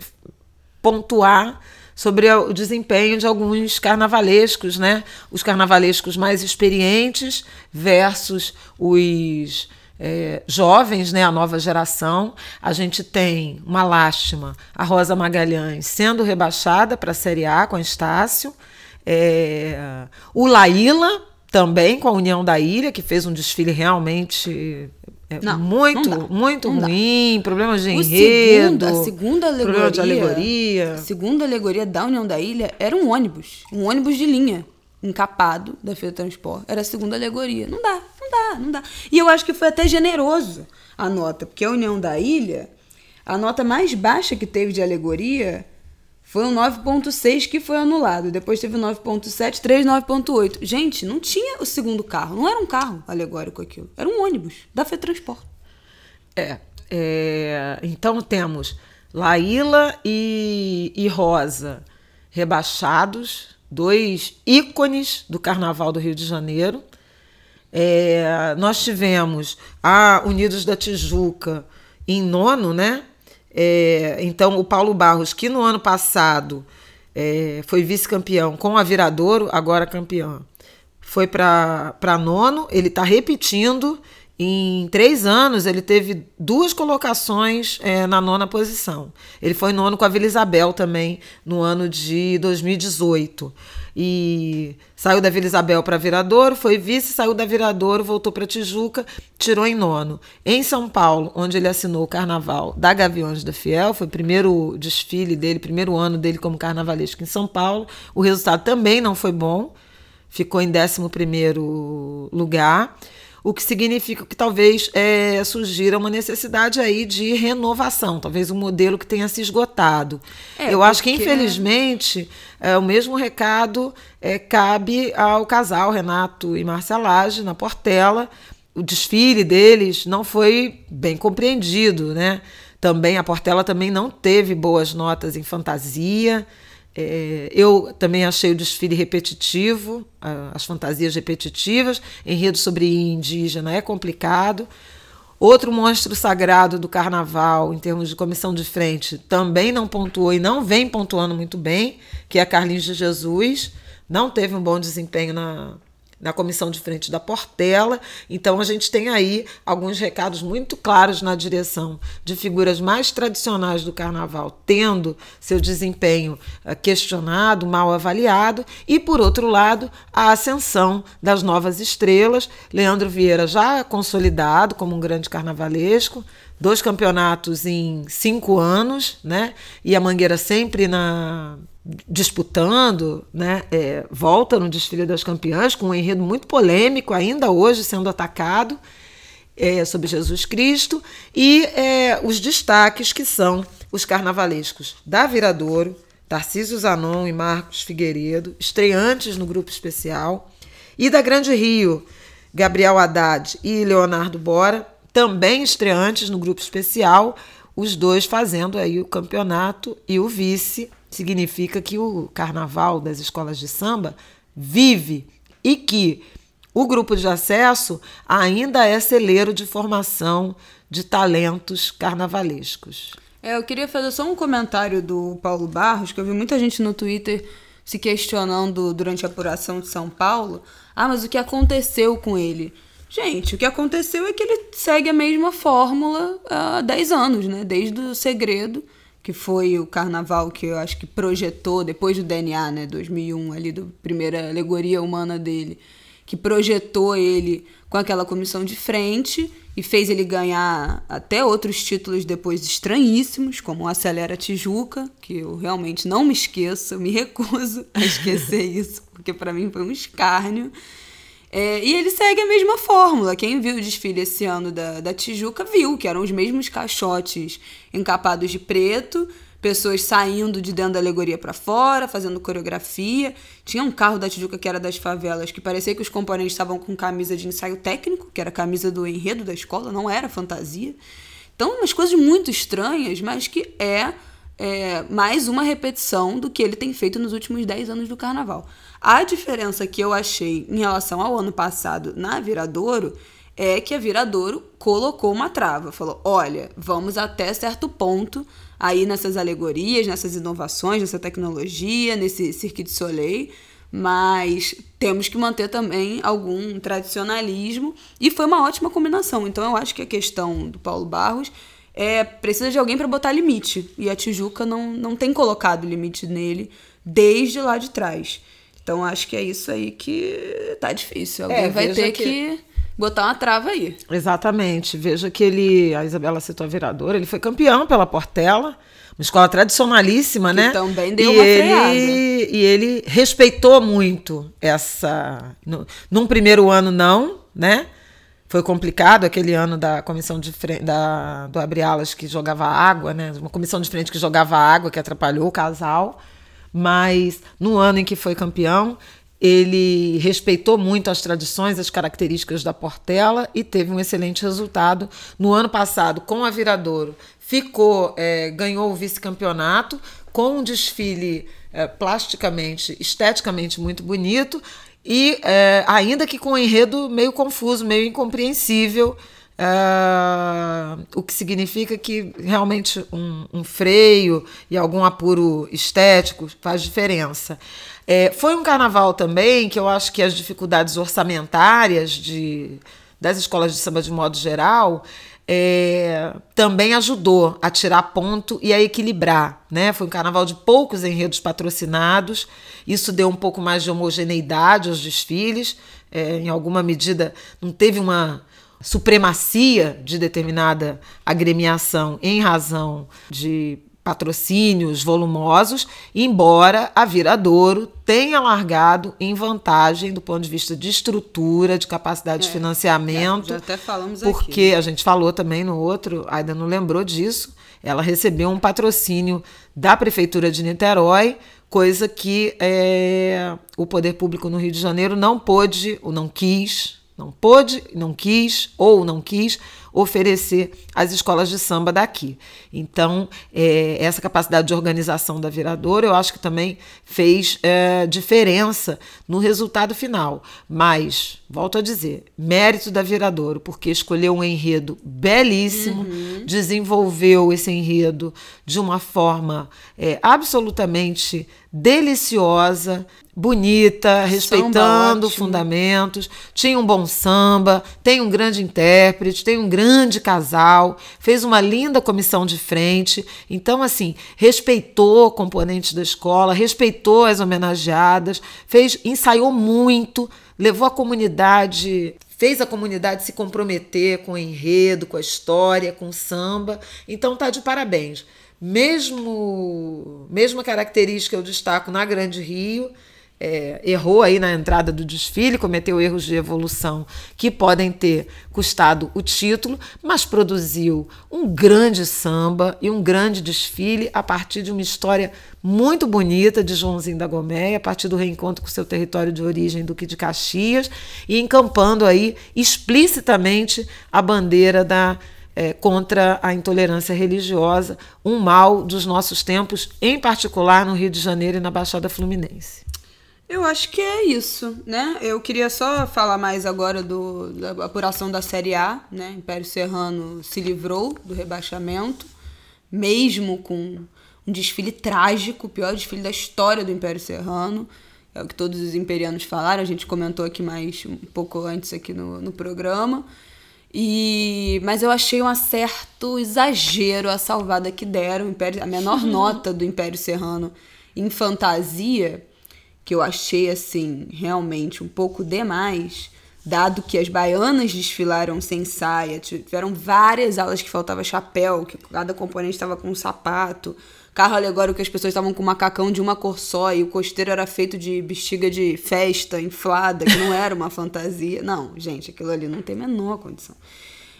pontuar sobre o desempenho de alguns carnavalescos, né? Os carnavalescos mais experientes versus os é, jovens, né, a nova geração. A gente tem uma lástima, a Rosa Magalhães sendo rebaixada para a Série A com a Estácio. É, o Laíla também com a União da Ilha, que fez um desfile realmente é, não, muito, não muito não ruim, dá. problemas de enredo. a segunda alegoria, problema de alegoria. A segunda alegoria da União da Ilha era um ônibus, um ônibus de linha encapado da Feira Transport. Era a segunda alegoria. Não dá, dá, não dá. E eu acho que foi até generoso a nota, porque a União da Ilha, a nota mais baixa que teve de alegoria foi um 9.6 que foi anulado. Depois teve 9.7, 3, 9.8. Gente, não tinha o segundo carro. Não era um carro alegórico aquilo. Era um ônibus da FETransport. É, é então temos Laíla e, e Rosa rebaixados dois ícones do Carnaval do Rio de Janeiro. É, nós tivemos a Unidos da Tijuca em nono, né? É, então, o Paulo Barros, que no ano passado é, foi vice-campeão com a Viradouro, agora campeão, foi para nono, ele está repetindo. Em três anos, ele teve duas colocações é, na nona posição. Ele foi nono com a Vila Isabel também, no ano de 2018. E saiu da Vila Isabel para Viradouro, foi vice, saiu da Viradouro, voltou para Tijuca, tirou em nono. Em São Paulo, onde ele assinou o carnaval da Gaviões da Fiel, foi o primeiro desfile dele, primeiro ano dele como carnavalesco em São Paulo. O resultado também não foi bom, ficou em 11 primeiro lugar o que significa que talvez é, surgira uma necessidade aí de renovação, talvez um modelo que tenha se esgotado. É, Eu acho que, infelizmente, é, o mesmo recado é, cabe ao casal Renato e Marcelage na Portela. O desfile deles não foi bem compreendido, né? Também a Portela também não teve boas notas em fantasia. É, eu também achei o desfile repetitivo, as fantasias repetitivas, enredo sobre indígena é complicado. Outro monstro sagrado do carnaval, em termos de comissão de frente, também não pontuou e não vem pontuando muito bem, que é Carlinhos de Jesus. Não teve um bom desempenho na, na comissão de frente da Portela. Então a gente tem aí alguns recados muito claros na direção de figuras mais tradicionais do carnaval tendo seu desempenho eh, questionado, mal avaliado, e por outro lado, a ascensão das novas estrelas. Leandro Vieira já consolidado como um grande carnavalesco, dois campeonatos em cinco anos, né? E a Mangueira sempre na disputando, né, é, volta no desfile das campeãs com um enredo muito polêmico, ainda hoje sendo atacado é, sobre Jesus Cristo, e é, os destaques que são os carnavalescos da Viradouro, Tarcísio Zanon e Marcos Figueiredo, estreantes no grupo especial, e da Grande Rio, Gabriel Haddad e Leonardo Bora, também estreantes no grupo especial, os dois fazendo aí o campeonato e o vice significa que o carnaval das escolas de samba vive e que o grupo de acesso ainda é celeiro de formação de talentos carnavalescos. É, eu queria fazer só um comentário do Paulo Barros, que eu vi muita gente no Twitter se questionando durante a apuração de São Paulo. Ah, mas o que aconteceu com ele? Gente, o que aconteceu é que ele segue a mesma fórmula há 10 anos, né? Desde o Segredo, que foi o carnaval que eu acho que projetou, depois do DNA, né? 2001, ali, da primeira alegoria humana dele, que projetou ele com aquela comissão de frente e fez ele ganhar até outros títulos depois estranhíssimos, como o Acelera Tijuca, que eu realmente não me esqueço, eu me recuso a esquecer isso, porque para mim foi um escárnio. É, e ele segue a mesma fórmula. Quem viu o desfile esse ano da, da Tijuca viu que eram os mesmos caixotes encapados de preto, pessoas saindo de dentro da alegoria para fora, fazendo coreografia. Tinha um carro da Tijuca que era das favelas, que parecia que os componentes estavam com camisa de ensaio técnico, que era camisa do enredo da escola, não era fantasia. Então, umas coisas muito estranhas, mas que é, é mais uma repetição do que ele tem feito nos últimos 10 anos do carnaval. A diferença que eu achei em relação ao ano passado na Viradouro é que a Viradouro colocou uma trava, falou: olha, vamos até certo ponto aí nessas alegorias, nessas inovações, nessa tecnologia, nesse Cirque du Soleil, mas temos que manter também algum tradicionalismo e foi uma ótima combinação. Então eu acho que a questão do Paulo Barros é precisa de alguém para botar limite e a Tijuca não, não tem colocado limite nele desde lá de trás. Então acho que é isso aí que tá difícil. Alguém é, vai ter que... que... botar uma trava aí. Exatamente. Veja que ele, a Isabela citou a viradora, ele foi campeão pela Portela, uma escola tradicionalíssima, que né? Também deu e uma ele, freada. E ele respeitou muito essa. No, num primeiro ano, não, né? Foi complicado aquele ano da comissão de frente, da, do Abre Alas que jogava água, né? Uma comissão de frente que jogava água, que atrapalhou o casal mas no ano em que foi campeão, ele respeitou muito as tradições, as características da Portela e teve um excelente resultado. No ano passado, com a Viradouro, ficou, é, ganhou o vice-campeonato com um desfile é, plasticamente, esteticamente muito bonito e é, ainda que com um enredo meio confuso, meio incompreensível Uh, o que significa que realmente um, um, freio e algum apuro estético faz diferença. É, foi um carnaval também que eu acho que as dificuldades orçamentárias de, das escolas de samba de modo geral é, também ajudou a tirar ponto e a equilibrar. Né? Foi um carnaval de poucos enredos patrocinados, isso deu um pouco mais de homogeneidade aos desfiles, é, em alguma medida não teve uma supremacia de determinada agremiação em razão de patrocínios volumosos, embora a Viradouro tenha largado em vantagem do ponto de vista de estrutura, de capacidade é, de financiamento. Já, já até falamos porque aqui. a gente falou também no outro, ainda não lembrou disso. Ela recebeu um patrocínio da Prefeitura de Niterói, coisa que é, o poder público no Rio de Janeiro não pôde ou não quis não pôde, não quis ou não quis oferecer às escolas de samba daqui. Então, é, essa capacidade de organização da viradora eu acho que também fez é, diferença no resultado final. Mas, volto a dizer, mérito da viradora, porque escolheu um enredo belíssimo, uhum. desenvolveu esse enredo de uma forma é, absolutamente deliciosa, bonita, respeitando fundamentos, tinha um bom samba, tem um grande intérprete, tem um grande casal, fez uma linda comissão de frente. Então, assim, respeitou componentes da escola, respeitou as homenageadas, fez, ensaiou muito, levou a comunidade fez a comunidade se comprometer com o enredo, com a história, com o samba. Então tá de parabéns. Mesmo mesma característica eu destaco na Grande Rio, é, errou aí na entrada do desfile, cometeu erros de evolução que podem ter custado o título, mas produziu um grande samba e um grande desfile a partir de uma história muito bonita de Joãozinho da Goméia, a partir do reencontro com seu território de origem, Duque de Caxias, e encampando aí explicitamente a bandeira da é, contra a intolerância religiosa, um mal dos nossos tempos, em particular no Rio de Janeiro e na Baixada Fluminense. Eu acho que é isso, né? Eu queria só falar mais agora do, da apuração da Série A, né? Império Serrano se livrou do rebaixamento, mesmo com um desfile trágico, o pior desfile da história do Império Serrano, é o que todos os imperianos falaram, a gente comentou aqui mais um pouco antes aqui no, no programa. E, mas eu achei um certo exagero a salvada que deram, Império, a menor nota do Império Serrano em fantasia, que eu achei assim realmente um pouco demais, dado que as baianas desfilaram sem saia, tiveram várias aulas que faltava chapéu, que cada componente estava com um sapato, carro alegórico que as pessoas estavam com macacão de uma cor só e o costeiro era feito de bexiga de festa inflada, que não era uma fantasia. Não, gente, aquilo ali não tem a menor condição.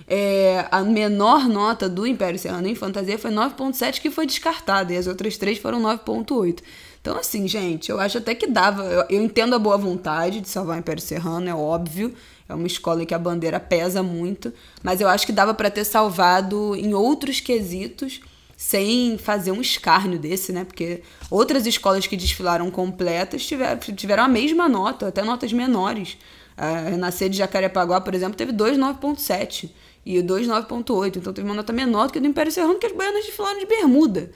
É, a menor nota do Império Serrano em fantasia foi 9.7, que foi descartada, e as outras três foram 9.8. Então, assim, gente, eu acho até que dava. Eu, eu entendo a boa vontade de salvar o Império Serrano, é óbvio. É uma escola em que a bandeira pesa muito, mas eu acho que dava para ter salvado em outros quesitos sem fazer um escárnio desse, né? Porque outras escolas que desfilaram completas tiveram, tiveram a mesma nota, até notas menores. A Renascer de Jacarepaguá, por exemplo, teve 2,9,7 e 2,9,8. Então teve uma nota menor do que a do Império Serrano, que as baianas desfilaram de bermuda.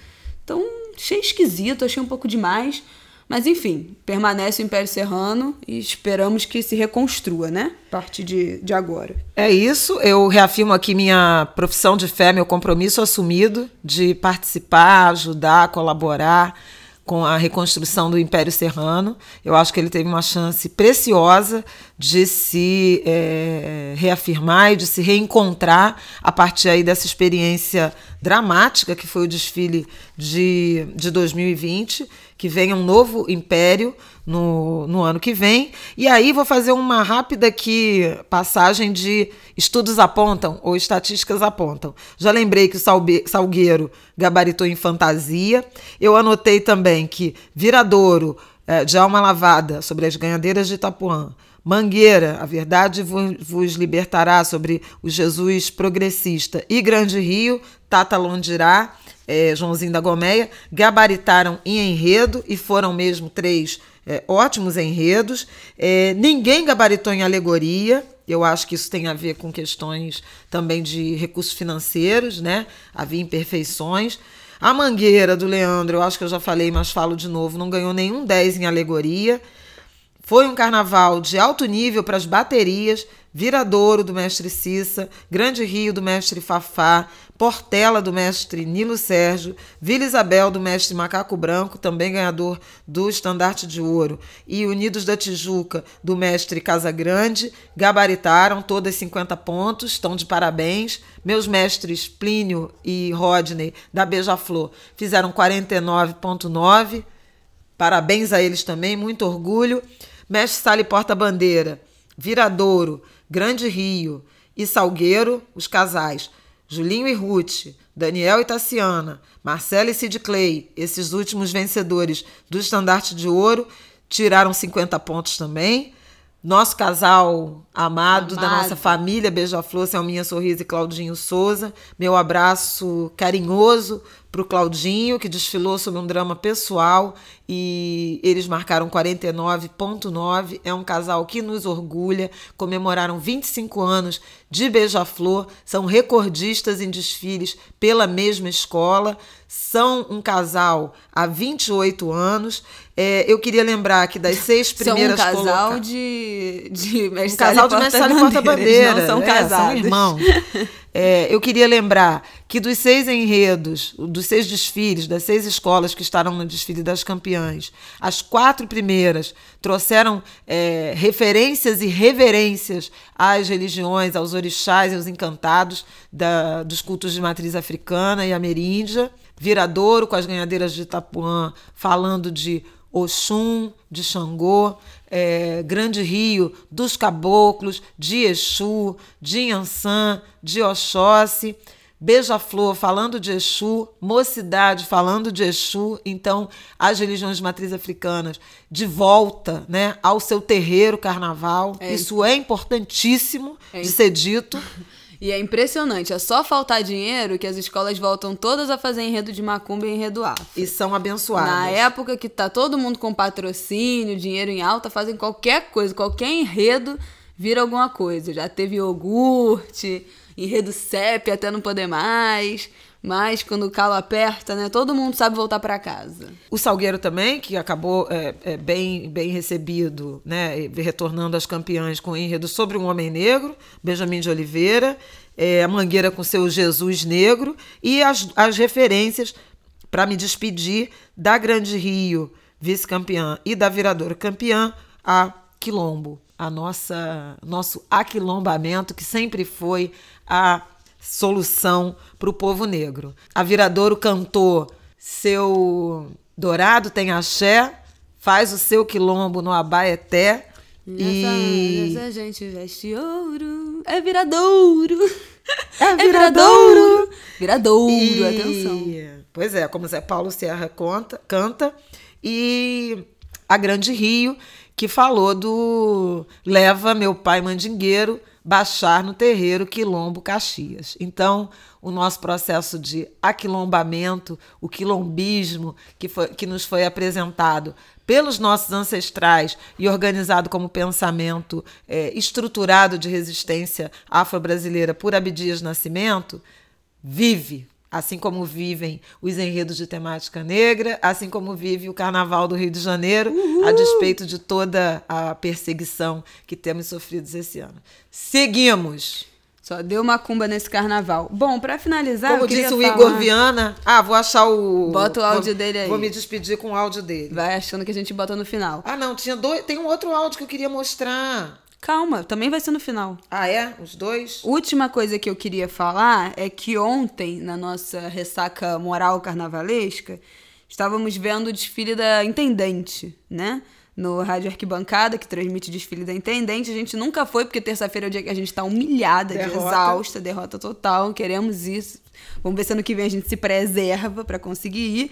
Então, achei esquisito, achei um pouco demais. Mas enfim, permanece o Império Serrano e esperamos que se reconstrua, né? A partir de, de agora. É isso. Eu reafirmo aqui minha profissão de fé, meu compromisso assumido de participar, ajudar, colaborar com a reconstrução do Império Serrano. Eu acho que ele teve uma chance preciosa de se é, reafirmar e de se reencontrar a partir aí dessa experiência dramática que foi o desfile de, de 2020, que venha um novo império no, no ano que vem. E aí vou fazer uma rápida aqui passagem de estudos apontam ou estatísticas apontam. Já lembrei que o Salgueiro gabaritou em fantasia. Eu anotei também que Viradouro, é, de alma lavada, sobre as ganhadeiras de Itapuã. Mangueira, a verdade vos libertará sobre o Jesus progressista. E Grande Rio, Tata Londirá, é, Joãozinho da Gomeia, gabaritaram em enredo e foram mesmo três é, ótimos enredos. É, ninguém gabaritou em alegoria. Eu acho que isso tem a ver com questões também de recursos financeiros, né? Havia imperfeições. A Mangueira do Leandro, eu acho que eu já falei, mas falo de novo, não ganhou nenhum 10 em alegoria. Foi um carnaval de alto nível para as baterias, Viradouro do mestre Cissa, Grande Rio do mestre Fafá, Portela do mestre Nilo Sérgio, Vila Isabel do mestre Macaco Branco, também ganhador do Estandarte de Ouro, e Unidos da Tijuca do mestre Casagrande, gabaritaram todas 50 pontos, estão de parabéns. Meus mestres Plínio e Rodney da Beija-Flor fizeram 49,9. Parabéns a eles também, muito orgulho. Mestre Sale Porta-Bandeira, Viradouro, Grande Rio e Salgueiro, os casais Julinho e Ruth, Daniel e Tassiana, Marcela e Sid Clay, esses últimos vencedores do Estandarte de Ouro, tiraram 50 pontos também. Nosso casal amado, amado. da nossa família Beija-Flor, Selminha Sorriso e Claudinho Souza. Meu abraço carinhoso para o Claudinho, que desfilou sobre um drama pessoal e eles marcaram 49,9. É um casal que nos orgulha. Comemoraram 25 anos de Beija-Flor, são recordistas em desfiles pela mesma escola, são um casal há 28 anos. É, eu queria lembrar que das seis primeiras São um casal coloca... de, de um casal de mestre porta-bandeira. São é, casados. São irmãos. É, eu queria lembrar que dos seis enredos, dos seis desfiles, das seis escolas que estarão no desfile das campeãs, as quatro primeiras trouxeram é, referências e reverências às religiões, aos orixás e aos encantados da, dos cultos de matriz africana e ameríndia. Viradouro, com as ganhadeiras de Itapuã, falando de Oxum, de Xangô, é, Grande Rio, dos Caboclos, de Exu, de Yansan, de Oxóssi, Beija-Flor falando de Exu, Mocidade falando de Exu, então as religiões de matriz africanas de volta né, ao seu terreiro carnaval. É. Isso é importantíssimo é. de ser dito. E é impressionante, é só faltar dinheiro que as escolas voltam todas a fazer enredo de macumba e enredo afro. E são abençoadas. Na época que tá todo mundo com patrocínio, dinheiro em alta, fazem qualquer coisa, qualquer enredo vira alguma coisa. Já teve iogurte, enredo CEP até não poder mais. Mas quando o calo aperta, né? Todo mundo sabe voltar para casa. O Salgueiro também, que acabou é, é, bem, bem recebido, né? Retornando às campeãs com o enredo sobre um homem negro, Benjamin de Oliveira, é, a Mangueira com seu Jesus Negro e as, as referências para me despedir da Grande Rio, vice-campeã, e da Viradouro campeã, a Quilombo, a nossa nosso aquilombamento que sempre foi a solução para o povo negro. A Viradouro cantou seu Dourado tem axé, faz o seu quilombo no Abaeté. Nessa, e nessa gente veste ouro, é viradouro. É viradouro. Viradouro, e... atenção. Pois é, como Zé Paulo Serra conta, canta. E a Grande Rio, que falou do Leva meu pai mandingueiro baixar no terreiro Quilombo Caxias. Então, o nosso processo de aquilombamento, o quilombismo que, foi, que nos foi apresentado pelos nossos ancestrais e organizado como pensamento é, estruturado de resistência afro-brasileira por Abdias Nascimento, vive assim como vivem os enredos de temática negra, assim como vive o Carnaval do Rio de Janeiro, Uhul. a despeito de toda a perseguição que temos sofrido esse ano. Seguimos. Só deu uma cumba nesse carnaval. Bom, para finalizar. Como disse o Igor Viana. Ah, vou achar o. Bota o áudio vou, dele aí. Vou me despedir com o áudio dele. Vai achando que a gente bota no final. Ah, não, tinha dois. Tem um outro áudio que eu queria mostrar. Calma, também vai ser no final. Ah, é? Os dois? Última coisa que eu queria falar é que ontem, na nossa ressaca moral carnavalesca, estávamos vendo o desfile da Intendente, né? No Rádio Arquibancada, que transmite o desfile da Intendente. A gente nunca foi, porque terça-feira é o dia que a gente está humilhada, derrota. de exausta, derrota total. Queremos isso. Vamos ver se ano que vem a gente se preserva para conseguir ir.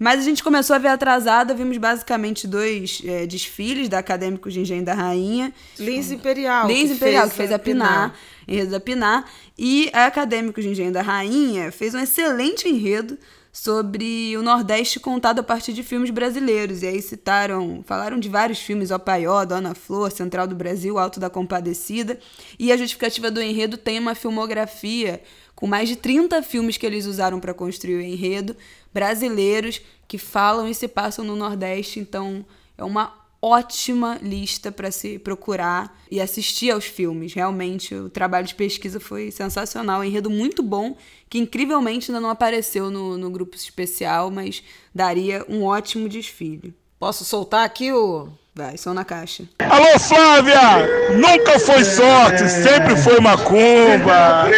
Mas a gente começou a ver atrasada, vimos basicamente dois é, desfiles da Acadêmicos de Engenho da Rainha. Lins Imperial. Lins Imperial, que fez a Pinar, enredo da Pinar. E a Acadêmicos de Engenho da Rainha fez um excelente enredo sobre o Nordeste contado a partir de filmes brasileiros. E aí citaram, falaram de vários filmes, O Paió, Dona Flor, Central do Brasil, Alto da Compadecida. E a justificativa do enredo tem uma filmografia com mais de 30 filmes que eles usaram para construir o enredo, brasileiros que falam e se passam no Nordeste, então é uma ótima lista para se procurar e assistir aos filmes. Realmente, o trabalho de pesquisa foi sensacional, um enredo muito bom, que incrivelmente ainda não apareceu no, no grupo especial, mas daria um ótimo desfile. Posso soltar aqui o. Vai, som na caixa. Alô, Flávia! Nunca foi sorte, sempre foi macumba!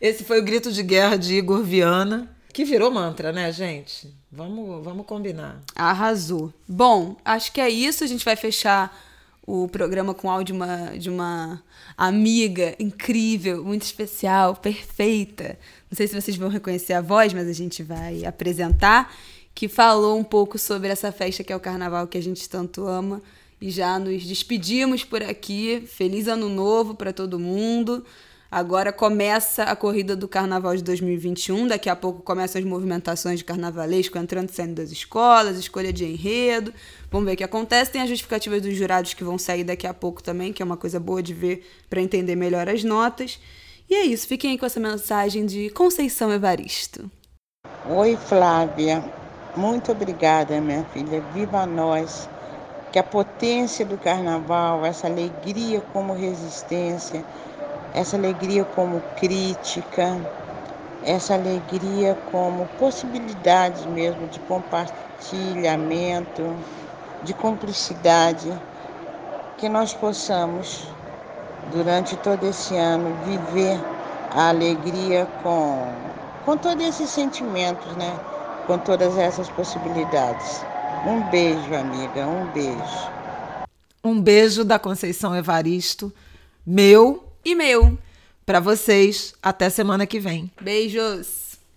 Esse foi o grito de guerra de Igor Viana. Que virou mantra, né, gente? Vamos, vamos combinar. Arrasou. Bom, acho que é isso. A gente vai fechar o programa com áudio de uma, de uma amiga incrível, muito especial, perfeita. Não sei se vocês vão reconhecer a voz, mas a gente vai apresentar. Que falou um pouco sobre essa festa que é o carnaval que a gente tanto ama. E já nos despedimos por aqui. Feliz ano novo para todo mundo. Agora começa a corrida do carnaval de 2021, daqui a pouco começam as movimentações de carnavalesco entrando e saindo das escolas, escolha de enredo. Vamos ver o que acontece. Tem as justificativas dos jurados que vão sair daqui a pouco também, que é uma coisa boa de ver para entender melhor as notas. E é isso, fiquem aí com essa mensagem de Conceição Evaristo. Oi, Flávia. Muito obrigada, minha filha. Viva nós! Que a potência do carnaval, essa alegria como resistência, essa alegria como crítica, essa alegria como possibilidades mesmo de compartilhamento, de cumplicidade, que nós possamos, durante todo esse ano, viver a alegria com, com todos esses sentimentos, né? com todas essas possibilidades. Um beijo, amiga, um beijo. Um beijo da Conceição Evaristo, meu e meu. Para vocês, até semana que vem. Beijos.